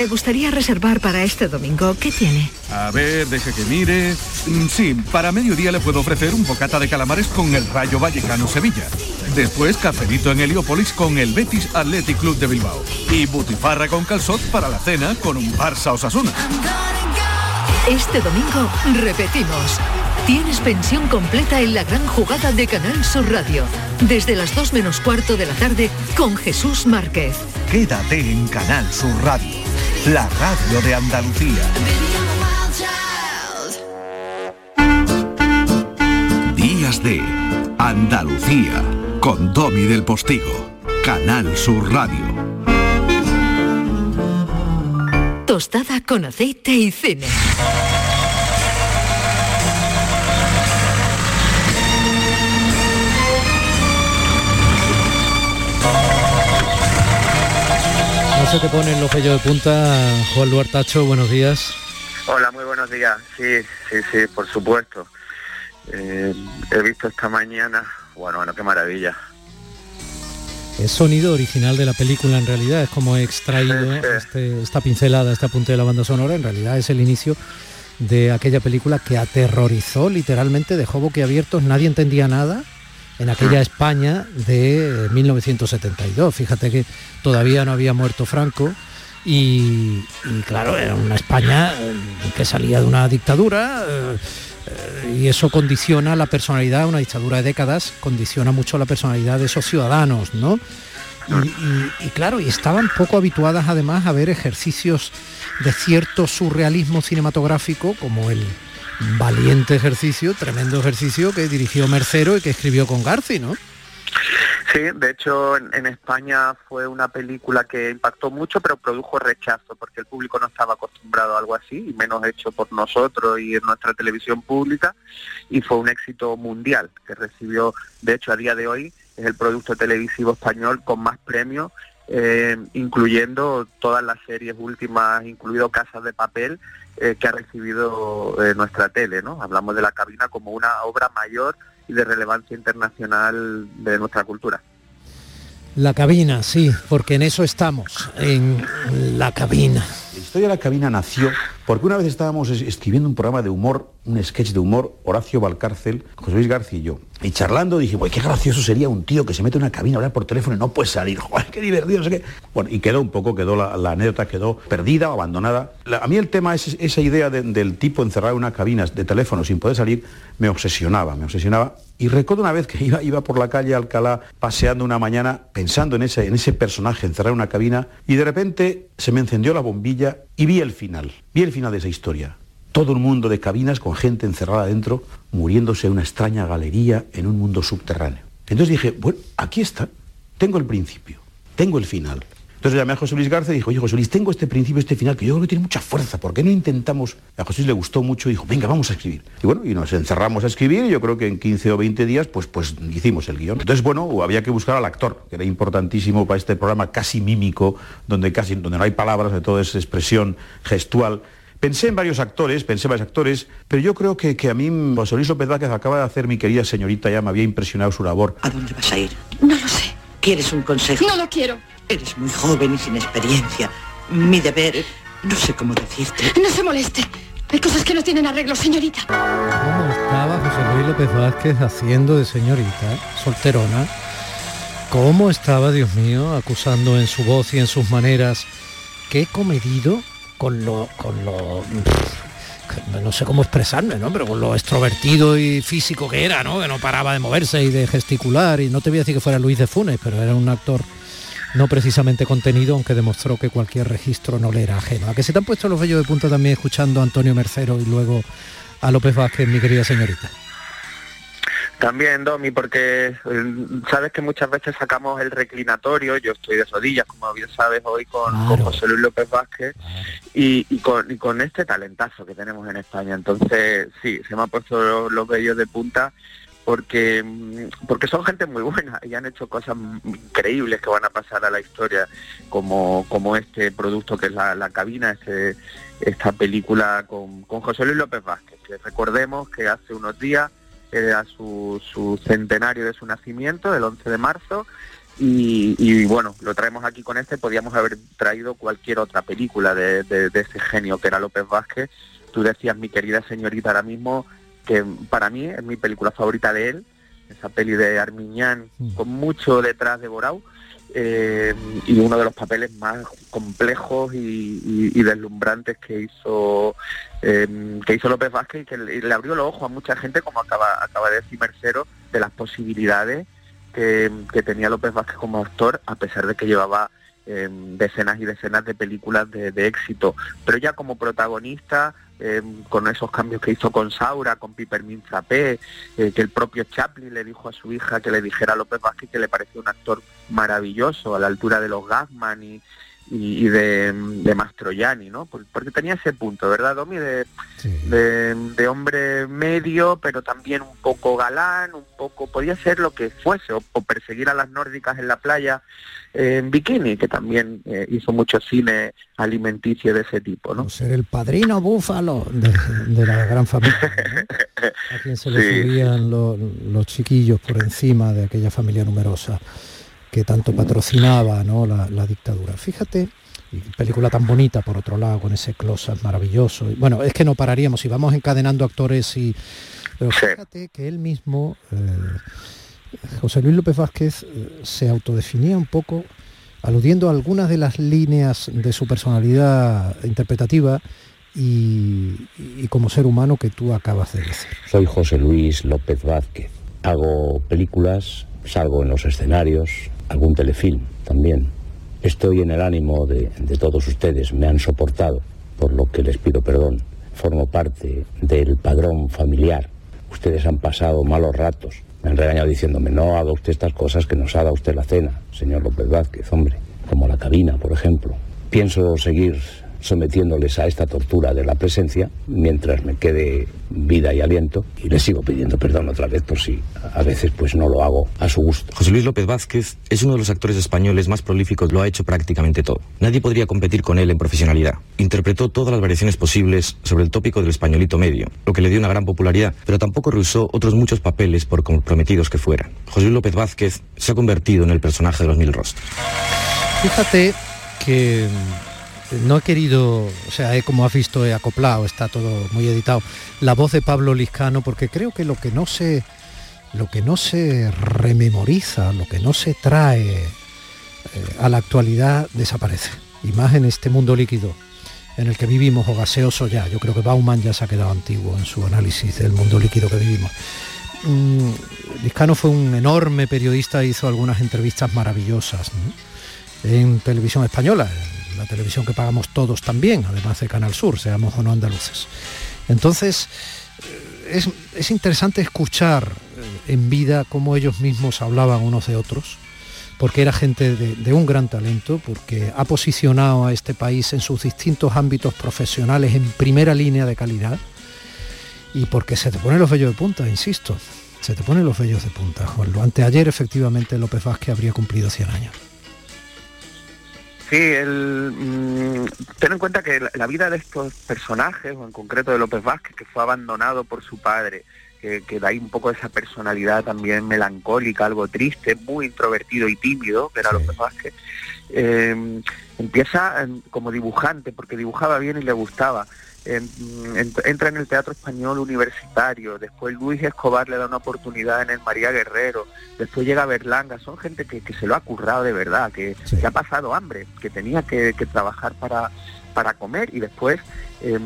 ¿Te gustaría reservar para este domingo? ¿Qué tiene? A ver, deje que mire. Mm, Sí, para mediodía le puedo ofrecer un bocata de calamares con el Rayo Vallecano Sevilla. Después, cafelito en Heliópolis con el Betis Athletic Club de Bilbao. Y butifarra con calzot para la cena con un Barça Osasuna. Este domingo repetimos. Tienes pensión completa en la gran jugada de Canal Sur Radio. Desde las 2 menos cuarto de la tarde con Jesús Márquez. Quédate en Canal Sur Radio, la radio de Andalucía. Días de Andalucía con Domi del Postigo, Canal Sur Radio. Tostada con aceite y cine. Se te ponen los vellos de punta, Juan Luartacho, buenos días. Hola, muy buenos días. Sí, sí, sí, por supuesto. Eh, he visto esta mañana, bueno, bueno, qué maravilla. Es sonido original de la película en realidad, es como he extraído este- esta pincelada, este apunte de la banda sonora, en realidad es el inicio de aquella película que aterrorizó literalmente, dejó boquiabiertos, nadie entendía nada en aquella España de 1972. Fíjate que todavía no había muerto Franco y, y claro, era una España eh, que salía de una dictadura. eh, y eso condiciona la personalidad, una dictadura de décadas, condiciona mucho la personalidad de esos ciudadanos, ¿no? Y, y- y claro, y estaban poco habituadas además a ver ejercicios de cierto surrealismo cinematográfico, como el valiente ejercicio, tremendo ejercicio que dirigió Mercero y que escribió con Garci, ¿no? Sí, de hecho en, España fue una película que impactó mucho, pero produjo rechazo, porque el público no estaba acostumbrado a algo así, y menos hecho por nosotros y en nuestra televisión pública, y fue un éxito mundial, que recibió, de hecho a día de hoy, es el producto televisivo español con más premios, eh, incluyendo todas las series últimas, incluido Casas de Papel, eh, que ha recibido eh, nuestra tele, ¿no? Hablamos de la cabina como una obra mayor y de relevancia internacional de nuestra cultura. La cabina, sí, porque en eso estamos, en la cabina. La historia de la cabina nació porque una vez estábamos es- escribiendo un programa de humor, un sketch de humor, Horacio Valcárcel, José Luis García y yo. Y charlando dije, "Uy, qué gracioso sería un tío que se mete en una cabina a hablar por teléfono y no puede salir. Joder, qué divertido. Bueno, y quedó un poco, quedó la, anécdota, quedó perdida o abandonada. A mí el tema, es, esa idea de- del tipo encerrado en una cabina de teléfono sin poder salir, me obsesionaba, me obsesionaba. Y recuerdo una vez que iba, iba por la calle Alcalá paseando una mañana pensando en ese, en ese personaje encerrado en una cabina y de repente se me encendió la bombilla y vi el final, vi el final de esa historia. Todo un mundo de cabinas con gente encerrada dentro, muriéndose en una extraña galería en un mundo subterráneo. Entonces dije, bueno, aquí está, tengo el principio, tengo el final. Entonces llamé a José Luis Garza y dijo, oye José Luis, tengo este principio, este final, que yo creo que tiene mucha fuerza, ¿por qué no intentamos? A José Luis le gustó mucho y dijo, venga, vamos a escribir. Y bueno, y nos encerramos a escribir y yo creo que en 15 o 20 días pues, pues hicimos el guion. Entonces, bueno, había que buscar al actor, que era importantísimo para este programa casi mímico, donde casi donde no hay palabras, de todo es expresión gestual. Pensé en varios actores, pensé en varios actores, pero yo creo que, que a mí José Luis López Vázquez acaba de hacer mi querida señorita, ya me había impresionado su labor. ¿A dónde vas a ir? No lo sé. ¿Quieres un consejo? No lo quiero. Eres muy joven y sin experiencia. Mi deber, no sé cómo decirte. No se moleste. Hay cosas que no tienen arreglo, señorita. ¿Cómo estaba José Luis López Vázquez haciendo de señorita, solterona? ¿Cómo estaba, Dios mío, acusando en su voz y en sus maneras? Qué comedido con lo... Con lo no sé cómo expresarme, ¿no? Pero con lo extrovertido y físico que era, ¿no? Que no paraba de moverse y de gesticular. Y no te voy a decir que fuera Luis de Funes, pero era un actor no precisamente contenido, aunque demostró que cualquier registro no le era ajeno. ¿A que se te han puesto los vellos de punta también escuchando a Antonio Mercero y luego a López Vázquez, mi querida señorita? También, Domi, porque eh, sabes que muchas veces sacamos el reclinatorio, yo estoy de rodillas, como bien sabes, hoy con, con José Luis López Vázquez, y, y con, y con este talentazo que tenemos en España. Entonces, sí, se me han puesto los, los vellos de punta porque mm, porque son gente muy buena y han hecho cosas increíbles que van a pasar a la historia como como este producto que es la, la cabina este, esta película con, con José Luis López Vázquez que recordemos que hace unos días era su, su centenario de su nacimiento el 11 de marzo y, y, bueno, lo traemos aquí con este, podíamos haber traído cualquier otra película de, de- de ese genio que era López Vázquez. Tú decías, mi querida señorita, ahora mismo, que para mí es mi película favorita de él, esa peli de Armiñán, con mucho detrás de Borau, eh, y uno de los papeles más complejos y, deslumbrantes que hizo eh, que hizo López Vázquez y que le, le abrió los ojos a mucha gente, como acaba, acaba de decir Mercero, de las posibilidades que, que tenía López Vázquez como actor, a pesar de que llevaba eh, decenas y decenas de películas de, éxito. Pero ya como protagonista, eh, con esos cambios que hizo con Saura, con Pipermin Zapé, eh, que el propio Chaplin le dijo a su hija que le dijera a López Vázquez que le parecía un actor maravilloso, a la altura de los Gassman y, y, de, de Mastroianni, ¿no? Por- Porque tenía ese punto, ¿verdad, Domi? De, de, de hombre medio, pero también un poco galán, un poco, podía ser lo que fuese, o, o perseguir a las nórdicas en la playa eh, en bikini, que también eh, hizo mucho cine alimenticio de ese tipo, ¿no? Ser el padrino búfalo de, de la gran familia. ¿no? A quien se le Sí. subían lo- los chiquillos por encima de aquella familia numerosa que tanto patrocinaba ¿no? la, la dictadura. Fíjate Y película tan bonita, por otro lado, con ese close maravilloso. Y, bueno, es que no pararíamos, y vamos encadenando actores y... Pero fíjate que él mismo, eh, José Luis López Vázquez, eh, se autodefinía un poco aludiendo a algunas de las líneas de su personalidad interpretativa y, y como ser humano que tú acabas de decir. Soy José Luis López Vázquez. Hago películas, salgo en los escenarios, algún telefilm también. Estoy en el ánimo de, todos ustedes, me han soportado, por lo que les pido perdón. Formo parte del padrón familiar. Ustedes han pasado malos ratos. Me han regañado diciéndome, no haga usted estas cosas que nos haga usted la cena, señor López Vázquez, hombre. Como la cabina, por ejemplo. Pienso seguir sometiéndoles a esta tortura de la presencia mientras me quede vida y aliento y les sigo pidiendo perdón otra vez por si a veces pues no lo hago a su gusto. José Luis López Vázquez es uno de los actores españoles más prolíficos, lo ha hecho prácticamente todo. Nadie podría competir con él en profesionalidad. Interpretó todas las variaciones posibles sobre el tópico del españolito medio, lo que le dio una gran popularidad, pero tampoco rehusó otros muchos papeles por comprometidos que fueran. José Luis López Vázquez se ha convertido en el personaje de los mil rostros. Fíjate que no he querido, o sea, como has visto, he acoplado, está todo muy editado, la voz de Pablo Liscano, porque creo que lo que no se, lo que no se rememoriza, lo que no se trae eh, a la actualidad desaparece. Y más en este mundo líquido en el que vivimos o gaseoso ya. Yo creo que Bauman ya se ha quedado antiguo en su análisis del mundo líquido que vivimos. Mm, Liscano fue un enorme periodista, hizo algunas entrevistas maravillosas en televisión española, la televisión que pagamos todos también, además de Canal Sur, seamos o no andaluces. Entonces, eh, es, es interesante escuchar eh, en vida cómo ellos mismos hablaban unos de otros, porque era gente de, un gran talento, porque ha posicionado a este país en sus distintos ámbitos profesionales en primera línea de calidad, y porque se te ponen los vellos de punta, insisto, se te ponen los vellos de punta. Juanlo. Anteayer efectivamente López Vázquez habría cumplido 100 años. Sí, el, mmm, ten en cuenta que la, la, vida de estos personajes, o en concreto de López Vázquez, que fue abandonado por su padre, que, que da ahí un poco esa personalidad también melancólica, algo triste, muy introvertido y tímido, que era sí. López Vázquez, eh, empieza en, como dibujante, porque dibujaba bien y le gustaba. En, en, entra en el teatro español universitario, después Luis Escobar le da una oportunidad en el María Guerrero, después llega Berlanga, son gente que, que se lo ha currado de verdad, que, sí. que ha pasado hambre, que tenía que, que trabajar para, para comer y después eh,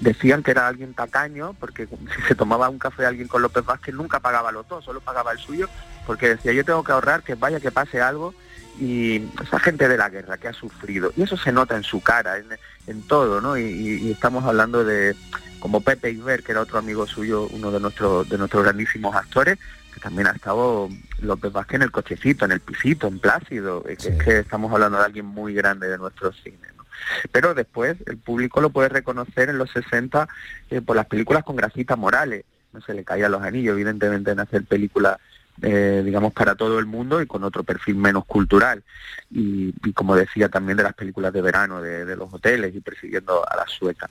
decían que era alguien tacaño porque si se tomaba un café alguien con López Vázquez nunca pagaba los dos, solo pagaba el suyo porque decía yo tengo que ahorrar que vaya que pase algo y esa gente de la guerra que ha sufrido y eso se nota en su cara en, en todo no y, y, estamos hablando de como Pepe Iber que era otro amigo suyo uno de nuestros de nuestros grandísimos actores que también ha estado López Vázquez en el cochecito en el pisito en Plácido sí. es que estamos hablando de alguien muy grande de nuestro cine ¿no? pero después el público lo puede reconocer en los 60 eh, por las películas con Gracita Morales no se le caían los anillos evidentemente en hacer películas eh, digamos, para todo el mundo y con otro perfil menos cultural. Y, y como decía también de las películas de verano, de, de, los hoteles y persiguiendo a las suecas.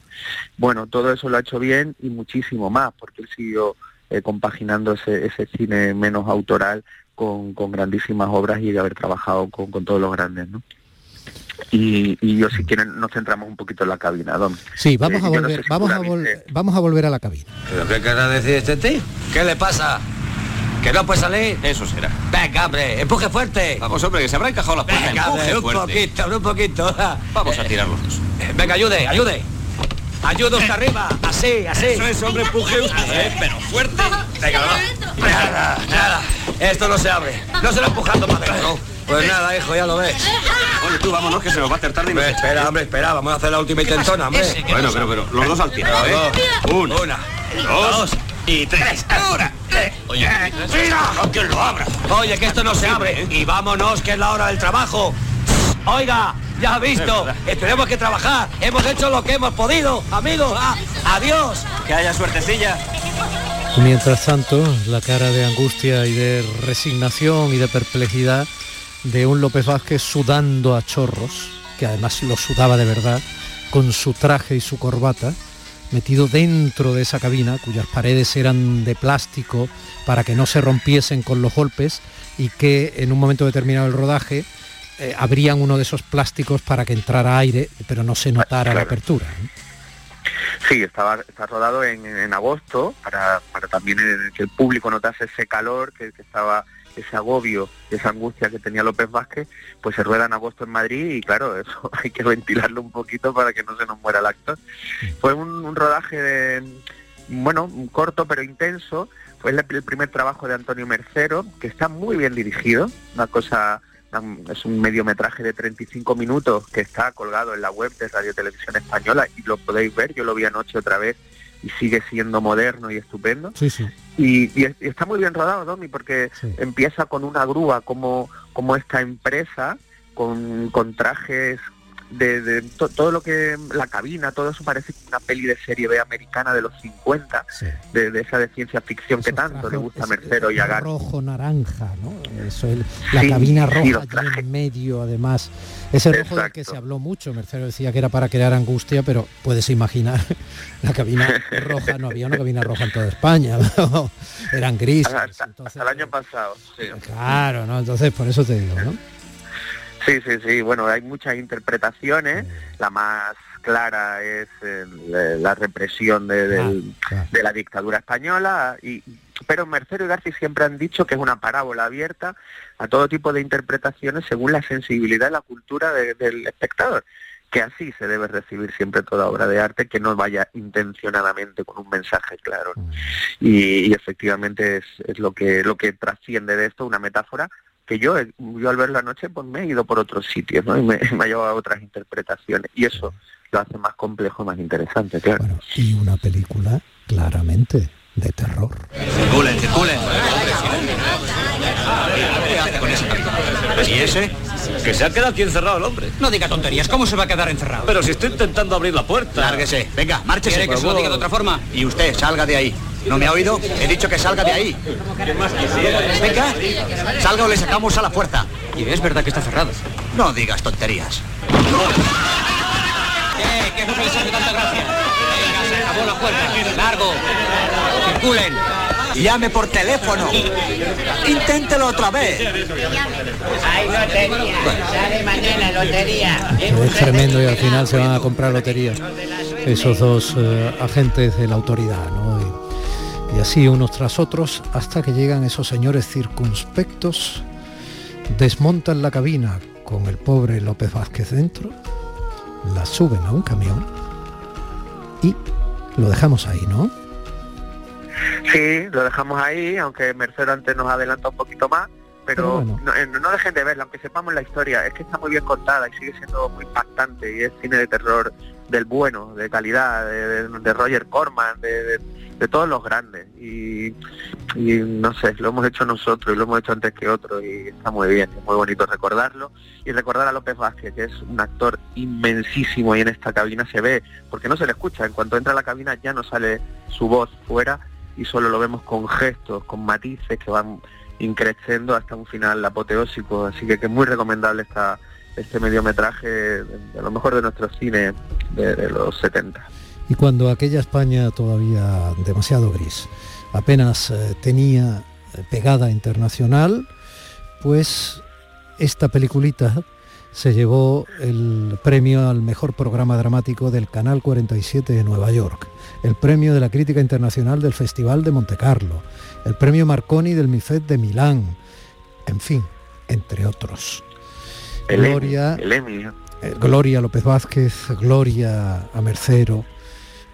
Bueno, todo eso lo ha hecho bien y muchísimo más, porque él siguió eh, compaginando ese, ese cine menos autoral con, con, grandísimas obras y de haber trabajado con, con todos los grandes, ¿no? Y, y, yo si quieren nos centramos un poquito en la cabina, Don. Sí, vamos, eh, a, volver, no sé si vamos, a vol vamos a volver a la cabina. ¿Pero qué querrá decir este tío? ¿Qué le pasa? ¿Que no puede salir? Eso será. Venga, hombre, empuje fuerte. Vamos, hombre, que se habrá encajado la puerta. Venga, empuje un fuerte. poquito, un poquito. Vamos a tirar los dos. Venga, ayude, ayude. Ayuda usted arriba, así, así. Eso es, hombre, empuje usted, eh, pero fuerte. Venga, va. Nada, nada. Esto no se abre. No se lo empujando para adentro. Pues nada, hijo, ya lo ves. Oye, tú vámonos, que se nos va a hacer tarde y me Espera, hombre, espera, vamos a hacer la última intentona, hombre. Bueno, pero, pero, los dos al tiempo, ¿eh? Una, una, dos, y tres. ¡Ahora! Oye, ¡mira! ¡Que lo abra! Oye, que esto no se abre. Y vámonos, que es la hora del trabajo. Oiga, ya ha visto. Tenemos que trabajar. Hemos hecho lo que hemos podido, amigos. Ah, adiós. Que haya suertecilla. Mientras tanto, la cara de angustia y de resignación y de perplejidad de un López Vázquez sudando a chorros, que además lo sudaba de verdad, con su traje y su corbata, metido dentro de esa cabina, cuyas paredes eran de plástico para que no se rompiesen con los golpes y que en un momento determinado del rodaje eh, abrían uno de esos plásticos para que entrara aire, pero no se notara la apertura. ¿eh? Sí, estaba, está rodado en, en agosto para, para también que el público notase ese calor que, que estaba ese agobio, esa angustia que tenía López Vázquez, pues se rueda en agosto en Madrid y claro, eso hay que ventilarlo un poquito para que no se nos muera el actor. Fue un, rodaje de, bueno, corto pero intenso, fue el, primer trabajo de Antonio Mercero, que está muy bien dirigido, una cosa es un mediometraje de 35 minutos que está colgado en la web de Radio Televisión Española y lo podéis ver, yo lo vi anoche otra vez y sigue siendo moderno y estupendo. Sí, sí. Y, está muy bien rodado, Domi, porque empieza con una grúa como, como esta empresa, con, con trajes de, de to- todo lo que la cabina, todo eso parece una peli de serie B americana de los 50, de, de esa de ciencia ficción que tanto le gusta a Mercero y a rojo naranja, ¿no? Eso es la Sí, cabina roja en medio, además. Ese rojo del que se habló mucho, Mercero decía que era para crear angustia, pero puedes imaginar, la cabina roja, no había una cabina roja en toda España, eran grises. Hasta, hasta el año pasado, sí. Claro, ¿no? Entonces por eso te digo, ¿no? Sí, sí, sí. Bueno, hay muchas interpretaciones. La más clara es eh, la- represión de, del- de la dictadura española. Y, pero Mercero y García siempre han dicho que es una parábola abierta a todo tipo de interpretaciones según la sensibilidad y la cultura de- del espectador. Que así se debe recibir siempre toda obra de arte, que no vaya intencionadamente con un mensaje claro. Y, y efectivamente es, es lo que lo que trasciende de esto, una metáfora que yo, eh, yo al verlo anoche pues me he ido por otros sitios ¿no? y me, me ha llevado a otras interpretaciones y eso lo hace más complejo, más interesante, claro. Y una película claramente de terror. Circulen, circulen. ¿Qué hace con ese ¿Y ese? Que se ha quedado aquí encerrado el hombre. No diga tonterías, ¿cómo se va a quedar encerrado? Pero si estoy intentando abrir la puerta. Lárguese, venga, márchese. ¿Quiere que se lo diga de otra forma? Y usted, salga de ahí. ¿No me ha oído? He dicho que salga de ahí. Venga, salga o le sacamos a la puerta. Y es verdad que está cerrado. No digas tonterías. ¿Qué? ¿Qué no les hace tanta gracia? Venga, se acabó la puerta. Largo. Circulen. Llame por teléfono. Inténtelo otra vez. Hay lotería, sale mañana lotería. Es tremendo y al final se van a comprar lotería esos dos eh, agentes de la autoridad, ¿no? Y, así unos tras otros hasta que llegan esos señores circunspectos, desmontan la cabina con el pobre López Vázquez dentro, la suben a un camión y lo dejamos ahí, ¿no? Sí, lo dejamos ahí, aunque Mercero antes nos adelanta un poquito más, pero no, eh, no dejen de verla, aunque sepamos la historia, es que está muy bien contada y sigue siendo muy impactante y es cine de terror del bueno, de calidad, de, de- de Roger Corman, de, de- de todos los grandes. Y, no sé, lo hemos hecho nosotros y lo hemos hecho antes que otros y está muy bien, es muy bonito recordarlo. Y recordar a López Vázquez, que es un actor inmensísimo y en esta cabina se ve, porque no se le escucha, en cuanto entra a la cabina ya no sale su voz fuera y solo lo vemos con gestos, con matices que van increciendo hasta un final apoteósico, así que, que es muy recomendable esta, este mediometraje de lo mejor de nuestro cine de los 70. Y cuando aquella España todavía demasiado gris, apenas eh, tenía eh, pegada internacional, pues esta peliculita se llevó el premio al mejor programa dramático del Canal 47 de Nueva York, el premio de la crítica internacional del Festival de Montecarlo, el premio Marconi del MIFED de Milán, en fin, entre otros. El Gloria, el eh, Gloria López Vázquez, Gloria a Mercero,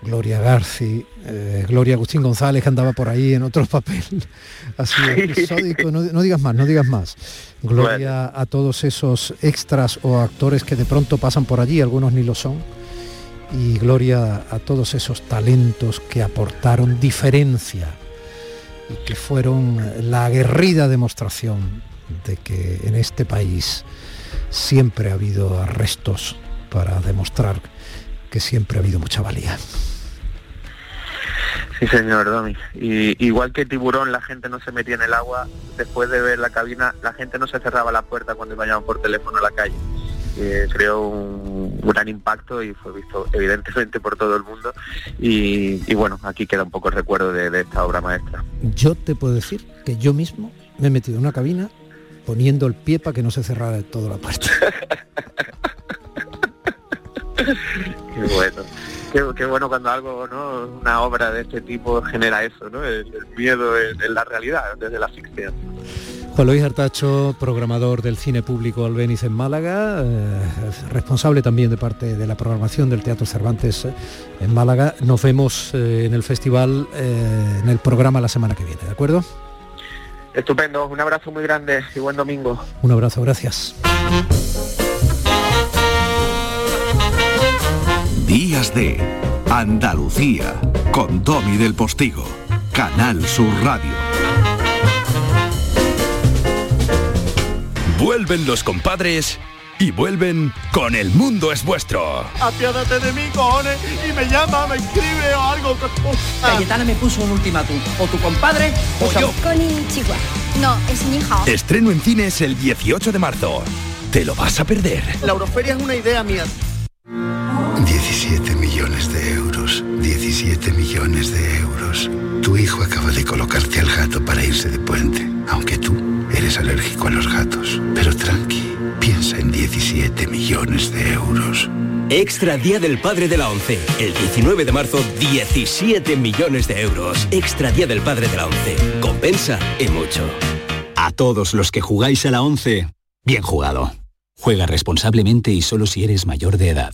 Gloria Garci, eh, Gloria Agustín González que andaba por ahí en otros papeles así episódico, no, no digas más, no digas más. Gloria a todos esos extras o actores que de pronto pasan por allí, algunos ni lo son. Y gloria a todos esos talentos que aportaron diferencia y que fueron la aguerrida demostración de que en este país siempre ha habido arrestos para demostrar que siempre ha habido mucha valía. Sí, señor Domi. Y, igual que tiburón, la gente no se metía en el agua. Después de ver la cabina, la gente no se cerraba la puerta cuando llamar por teléfono a la calle. Eh, creó un gran impacto y fue visto evidentemente por todo el mundo. Y, y bueno, aquí queda un poco el recuerdo de, de esta obra maestra. Yo te puedo decir que yo mismo me he metido en una cabina poniendo el pie para que no se cerrara de todo la puerta. Qué bueno. Qué, bueno cuando algo, ¿no? Una obra de este tipo genera eso, ¿no? El, miedo en, la realidad, desde la ficción. Juan Luis Artacho, programador del cine público Albeniz en Málaga, eh, responsable también de parte de la programación del Teatro Cervantes eh, en Málaga. Nos vemos eh, en el festival, en el programa la semana que viene, ¿de acuerdo? Estupendo, un abrazo muy grande y buen domingo. Un abrazo, gracias. Días de Andalucía con Domi del Postigo, Canal Sur Radio. Vuelven los compadres y vuelven con El Mundo es Vuestro. Apiádate de mí, cojones, y me llama, me escribe o algo. Cayetana me puso un ultimátum, o tu compadre o yo. Con Chihuahua. No, es mi hija. Estreno en cines el 18 de marzo. Te lo vas a perder. La Euroferia es una idea mía. 17 millones de euros. 17 millones de euros. Tu hijo acaba de colocarte al gato para irse de puente, aunque tú eres alérgico a los gatos. Pero tranqui, piensa en 17 millones de euros. Extra Día del Padre de la ONCE. El 19 de marzo, 17 millones de euros. Extra Día del Padre de la ONCE. Compensa y mucho. A todos los que jugáis a la ONCE, bien jugado. Juega responsablemente y solo si eres mayor de edad.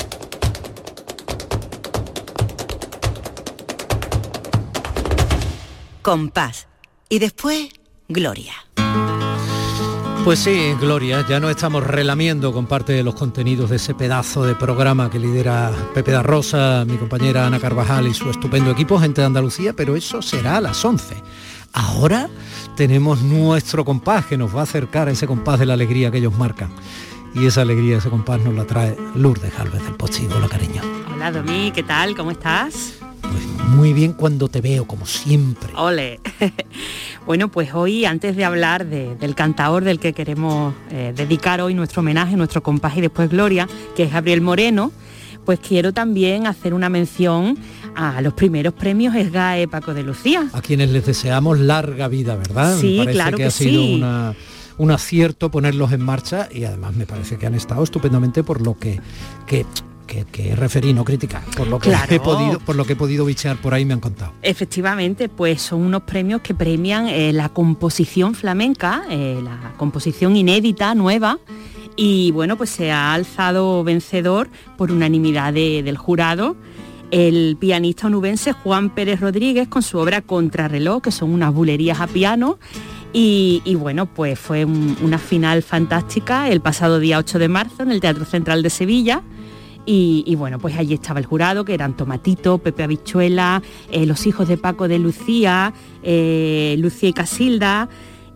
Compás. Y después, Gloria. Pues sí, Gloria, ya no estamos relamiendo con parte de los contenidos de ese pedazo de programa que lidera Pepe da Rosa, mi compañera Ana Carvajal y su estupendo equipo, gente de Andalucía, pero eso será a las 11. Ahora tenemos nuestro compás que nos va a acercar a ese compás de la alegría que ellos marcan. Y esa alegría, ese compás nos la trae Lourdes Alves del Postigo, la cariño. Hola Domi, ¿qué tal? ¿Cómo estás? Pues muy bien cuando te veo, como siempre. Ole. bueno, pues hoy, antes de hablar del cantador del que queremos eh, dedicar hoy nuestro homenaje, nuestro compás y después Gloria, que es Gabriel Moreno, pues quiero también hacer una mención a los primeros premios SGAE Paco de Lucía. A quienes les deseamos larga vida, ¿verdad? Sí, claro que, ha sido una un acierto ponerlos en marcha y además me parece que han estado estupendamente por lo que, que que, referí, no criticar, por lo que he podido, por lo que he podido bichear por ahí me han contado. Efectivamente, pues son unos premios que premian eh, la composición flamenca, eh, la composición inédita, nueva, y bueno, pues se ha alzado vencedor por unanimidad del jurado el pianista onubense Juan Pérez Rodríguez con su obra Contrarreloj, que son unas bulerías a piano. Y, bueno, pues fue una final fantástica el pasado día 8 de marzo en el Teatro Central de Sevilla. Y, bueno, pues allí estaba el jurado, que eran Tomatito, Pepe Habichuela, eh, los hijos de Paco de Lucía, eh, Lucía y Casilda.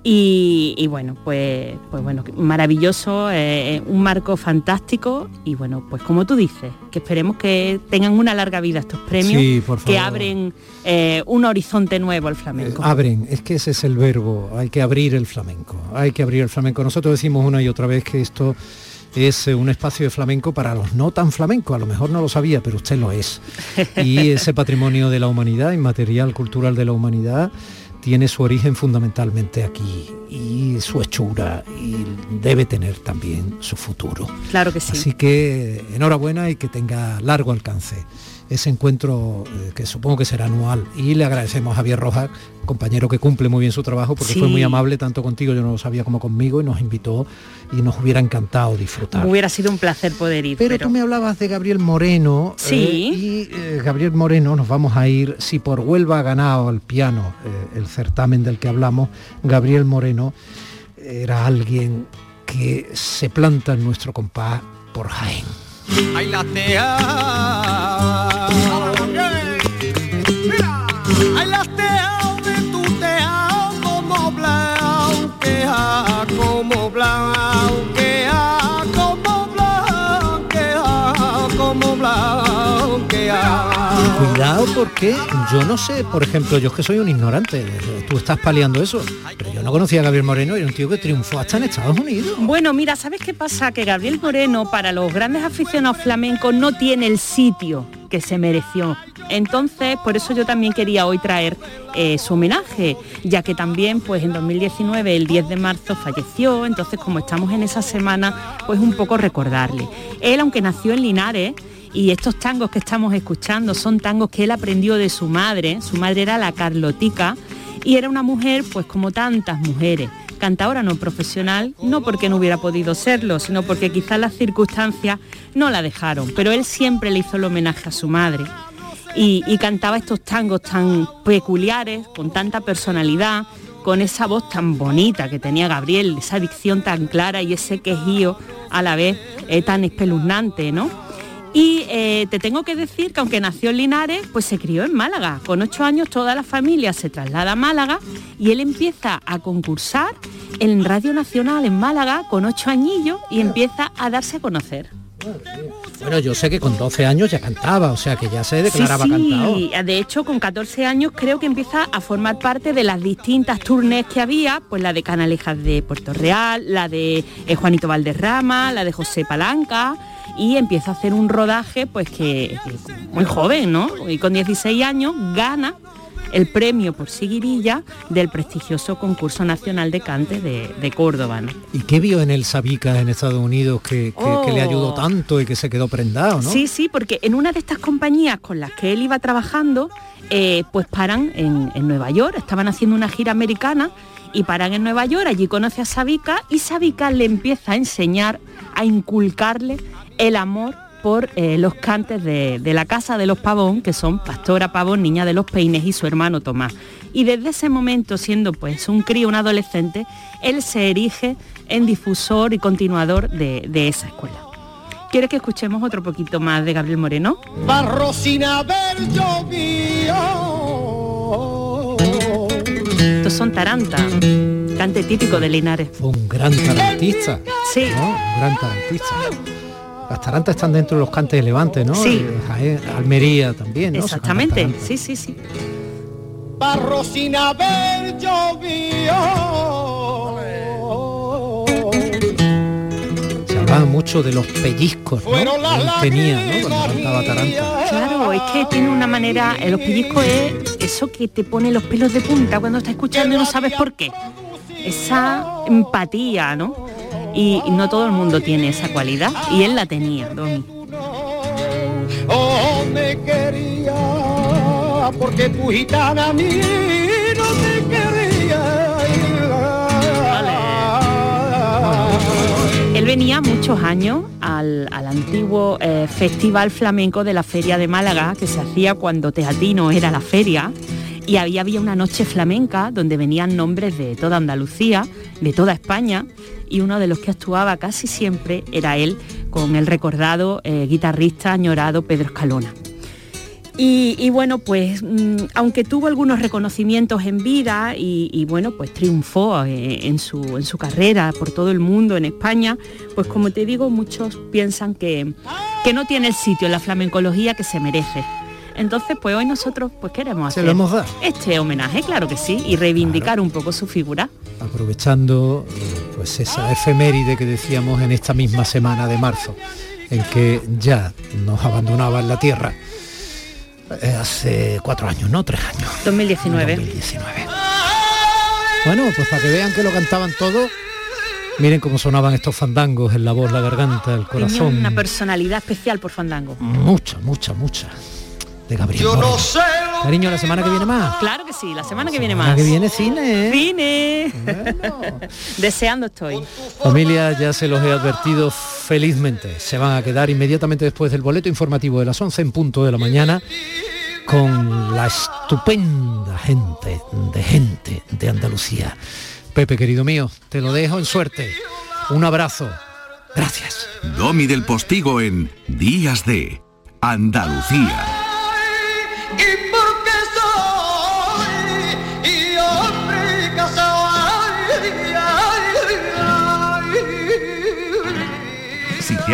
Y, bueno, pues, pues bueno, maravilloso, eh, un marco fantástico y bueno, pues como tú dices, que esperemos que tengan una larga vida estos premios, que abren eh, un horizonte nuevo al flamenco. Eh, abren, es que ese es el verbo, hay que abrir el flamenco, hay que abrir el flamenco. Nosotros decimos una y otra vez que esto es un espacio de flamenco para los no tan flamencos, a lo mejor no lo sabía, pero usted lo es. Y ese patrimonio de la humanidad, inmaterial, cultural de la humanidad, tiene su origen fundamentalmente aquí y su hechura y debe tener también su futuro. Claro que sí. Así que enhorabuena y que tenga largo alcance ese encuentro eh, que supongo que será anual. Y le agradecemos a Javier Rojas, compañero que cumple muy bien su trabajo, porque fue muy amable tanto contigo, yo no lo sabía como conmigo, y nos invitó y nos hubiera encantado disfrutar. Hubiera sido un placer poder ir. Pero, tú me hablabas de Gabriel Moreno. Sí. Eh, y eh, Gabriel Moreno, nos vamos a ir, si por Huelva ha ganado el piano, el certamen del que hablamos, Gabriel Moreno era alguien que se planta en nuestro compás por Jaén. Ay, la tea. Cuidado porque yo no sé, por ejemplo, yo es que soy un ignorante, tú estás paliando eso, pero yo no conocía a Gabriel Moreno, era un tío que triunfó hasta en Estados Unidos. Bueno, mira, ¿sabes qué pasa? Que Gabriel Moreno, para los grandes aficionados flamencos, no tiene el sitio que se mereció. Entonces, por eso yo también quería hoy traer eh, su homenaje, ya que también pues en 2019, el 10 de marzo, falleció, entonces como estamos en esa semana, pues un poco recordarle. Él, aunque nació en Linares, y estos tangos que estamos escuchando son tangos que él aprendió de su madre. Su madre era la Carlotica y era una mujer, pues como tantas mujeres, cantadora no profesional, no porque no hubiera podido serlo, sino porque quizás las circunstancias no la dejaron. Pero él siempre le hizo el homenaje a su madre. Y, cantaba estos tangos tan peculiares, con tanta personalidad, con esa voz tan bonita que tenía Gabriel, esa dicción tan clara y ese quejío a la vez eh, tan espeluznante, ¿no? Y eh, te tengo que decir que aunque nació en Linares, pues se crió en Málaga. Con ocho años toda la familia se traslada a Málaga y él empieza a concursar en Radio Nacional en Málaga con ocho añillos y empieza a darse a conocer. Bueno, yo sé que con 12 años ya cantaba, o sea que ya se declaraba sí, sí. De hecho, con 14 años creo que empieza a formar parte de las distintas tournées que había, pues la de Canalejas de Puerto Real, la de eh, Juanito Valderrama, la de José Palanca y empieza a hacer un rodaje pues que, muy joven, ¿no? Y con 16 años gana el premio por Siguirilla del prestigioso concurso nacional de cante de, Córdoba. ¿Y qué vio en el Sabica en Estados Unidos que, le ayudó oh. tanto y que se quedó prendado? ¿no? Sí, sí, porque en una de estas compañías con las que él iba trabajando, eh, pues paran en, en Nueva York, estaban haciendo una gira americana y paran en Nueva York, allí conoce a Sabica y Sabica le empieza a enseñar, a inculcarle el amor por eh, los cantes de, la Casa de los Pavón, que son Pastora Pavón, Niña de los Peines y su hermano Tomás. Y desde ese momento, siendo pues un crío, un adolescente, él se erige en difusor y continuador de, esa escuela. ¿Quieres que escuchemos otro poquito más de Gabriel Moreno? Estos son tarantas, cante típico de Linares. un gran tarantista. Sí. Un gran tarantista. Las tarantas están dentro de los cantes de Levante, ¿no? Sí. Eh, Almería también, ¿no? Exactamente, sí, sí, sí. Barro sin haber llovido. Se hablaba mucho de los pellizcos, ¿no? Que tenía, ¿no? Cuando cantaba taranta. Claro, es que tiene una manera, eh, los pellizcos es eso que te pone los pelos de punta cuando estás escuchando y no sabes por qué. Esa empatía, ¿no? Y no todo el mundo tiene esa cualidad y él la tenía, Domi. Oh, me quería porque tu gitana a mí no me quería. Él venía muchos años al, antiguo eh, Festival Flamenco de la Feria de Málaga, que se hacía cuando Teatino era la feria, y había, había una noche flamenca donde venían nombres de toda Andalucía, de toda España, y uno de los que actuaba casi siempre era él con el recordado eh, guitarrista añorado Pedro Escalona. Y, bueno, pues mm, aunque tuvo algunos reconocimientos en vida y, bueno, pues triunfó eh, en, su, en su carrera por todo el mundo, en España, pues como te digo, muchos piensan que, que no tiene el sitio en la flamencología que se merece. Entonces, pues hoy nosotros pues queremos hacer este homenaje, claro que sí, y reivindicar un poco su figura. Aprovechando pues esa efeméride que decíamos en esta misma semana de marzo, en que ya nos abandonaba en la tierra eh, hace cuatro años, ¿no? Tres años. 2019. 2019. Bueno, pues para que vean que lo cantaban todo, miren cómo sonaban estos fandangos en la voz, la garganta, el corazón. una personalidad especial por fandango. Mucha, mucha, mucha. De Gabriel. Yo no sé. Cariño, la semana que viene más. Claro que sí, la semana que viene más. que viene cine. ¿eh? Cine. Deseando estoy. Familia, ya se los he advertido felizmente. Se van a quedar inmediatamente después del boleto informativo de las 11 en punto de la mañana con la estupenda gente de gente de Andalucía. Pepe, querido mío, te lo dejo en suerte. Un abrazo. Gracias. Domi del Postigo en Días de Andalucía.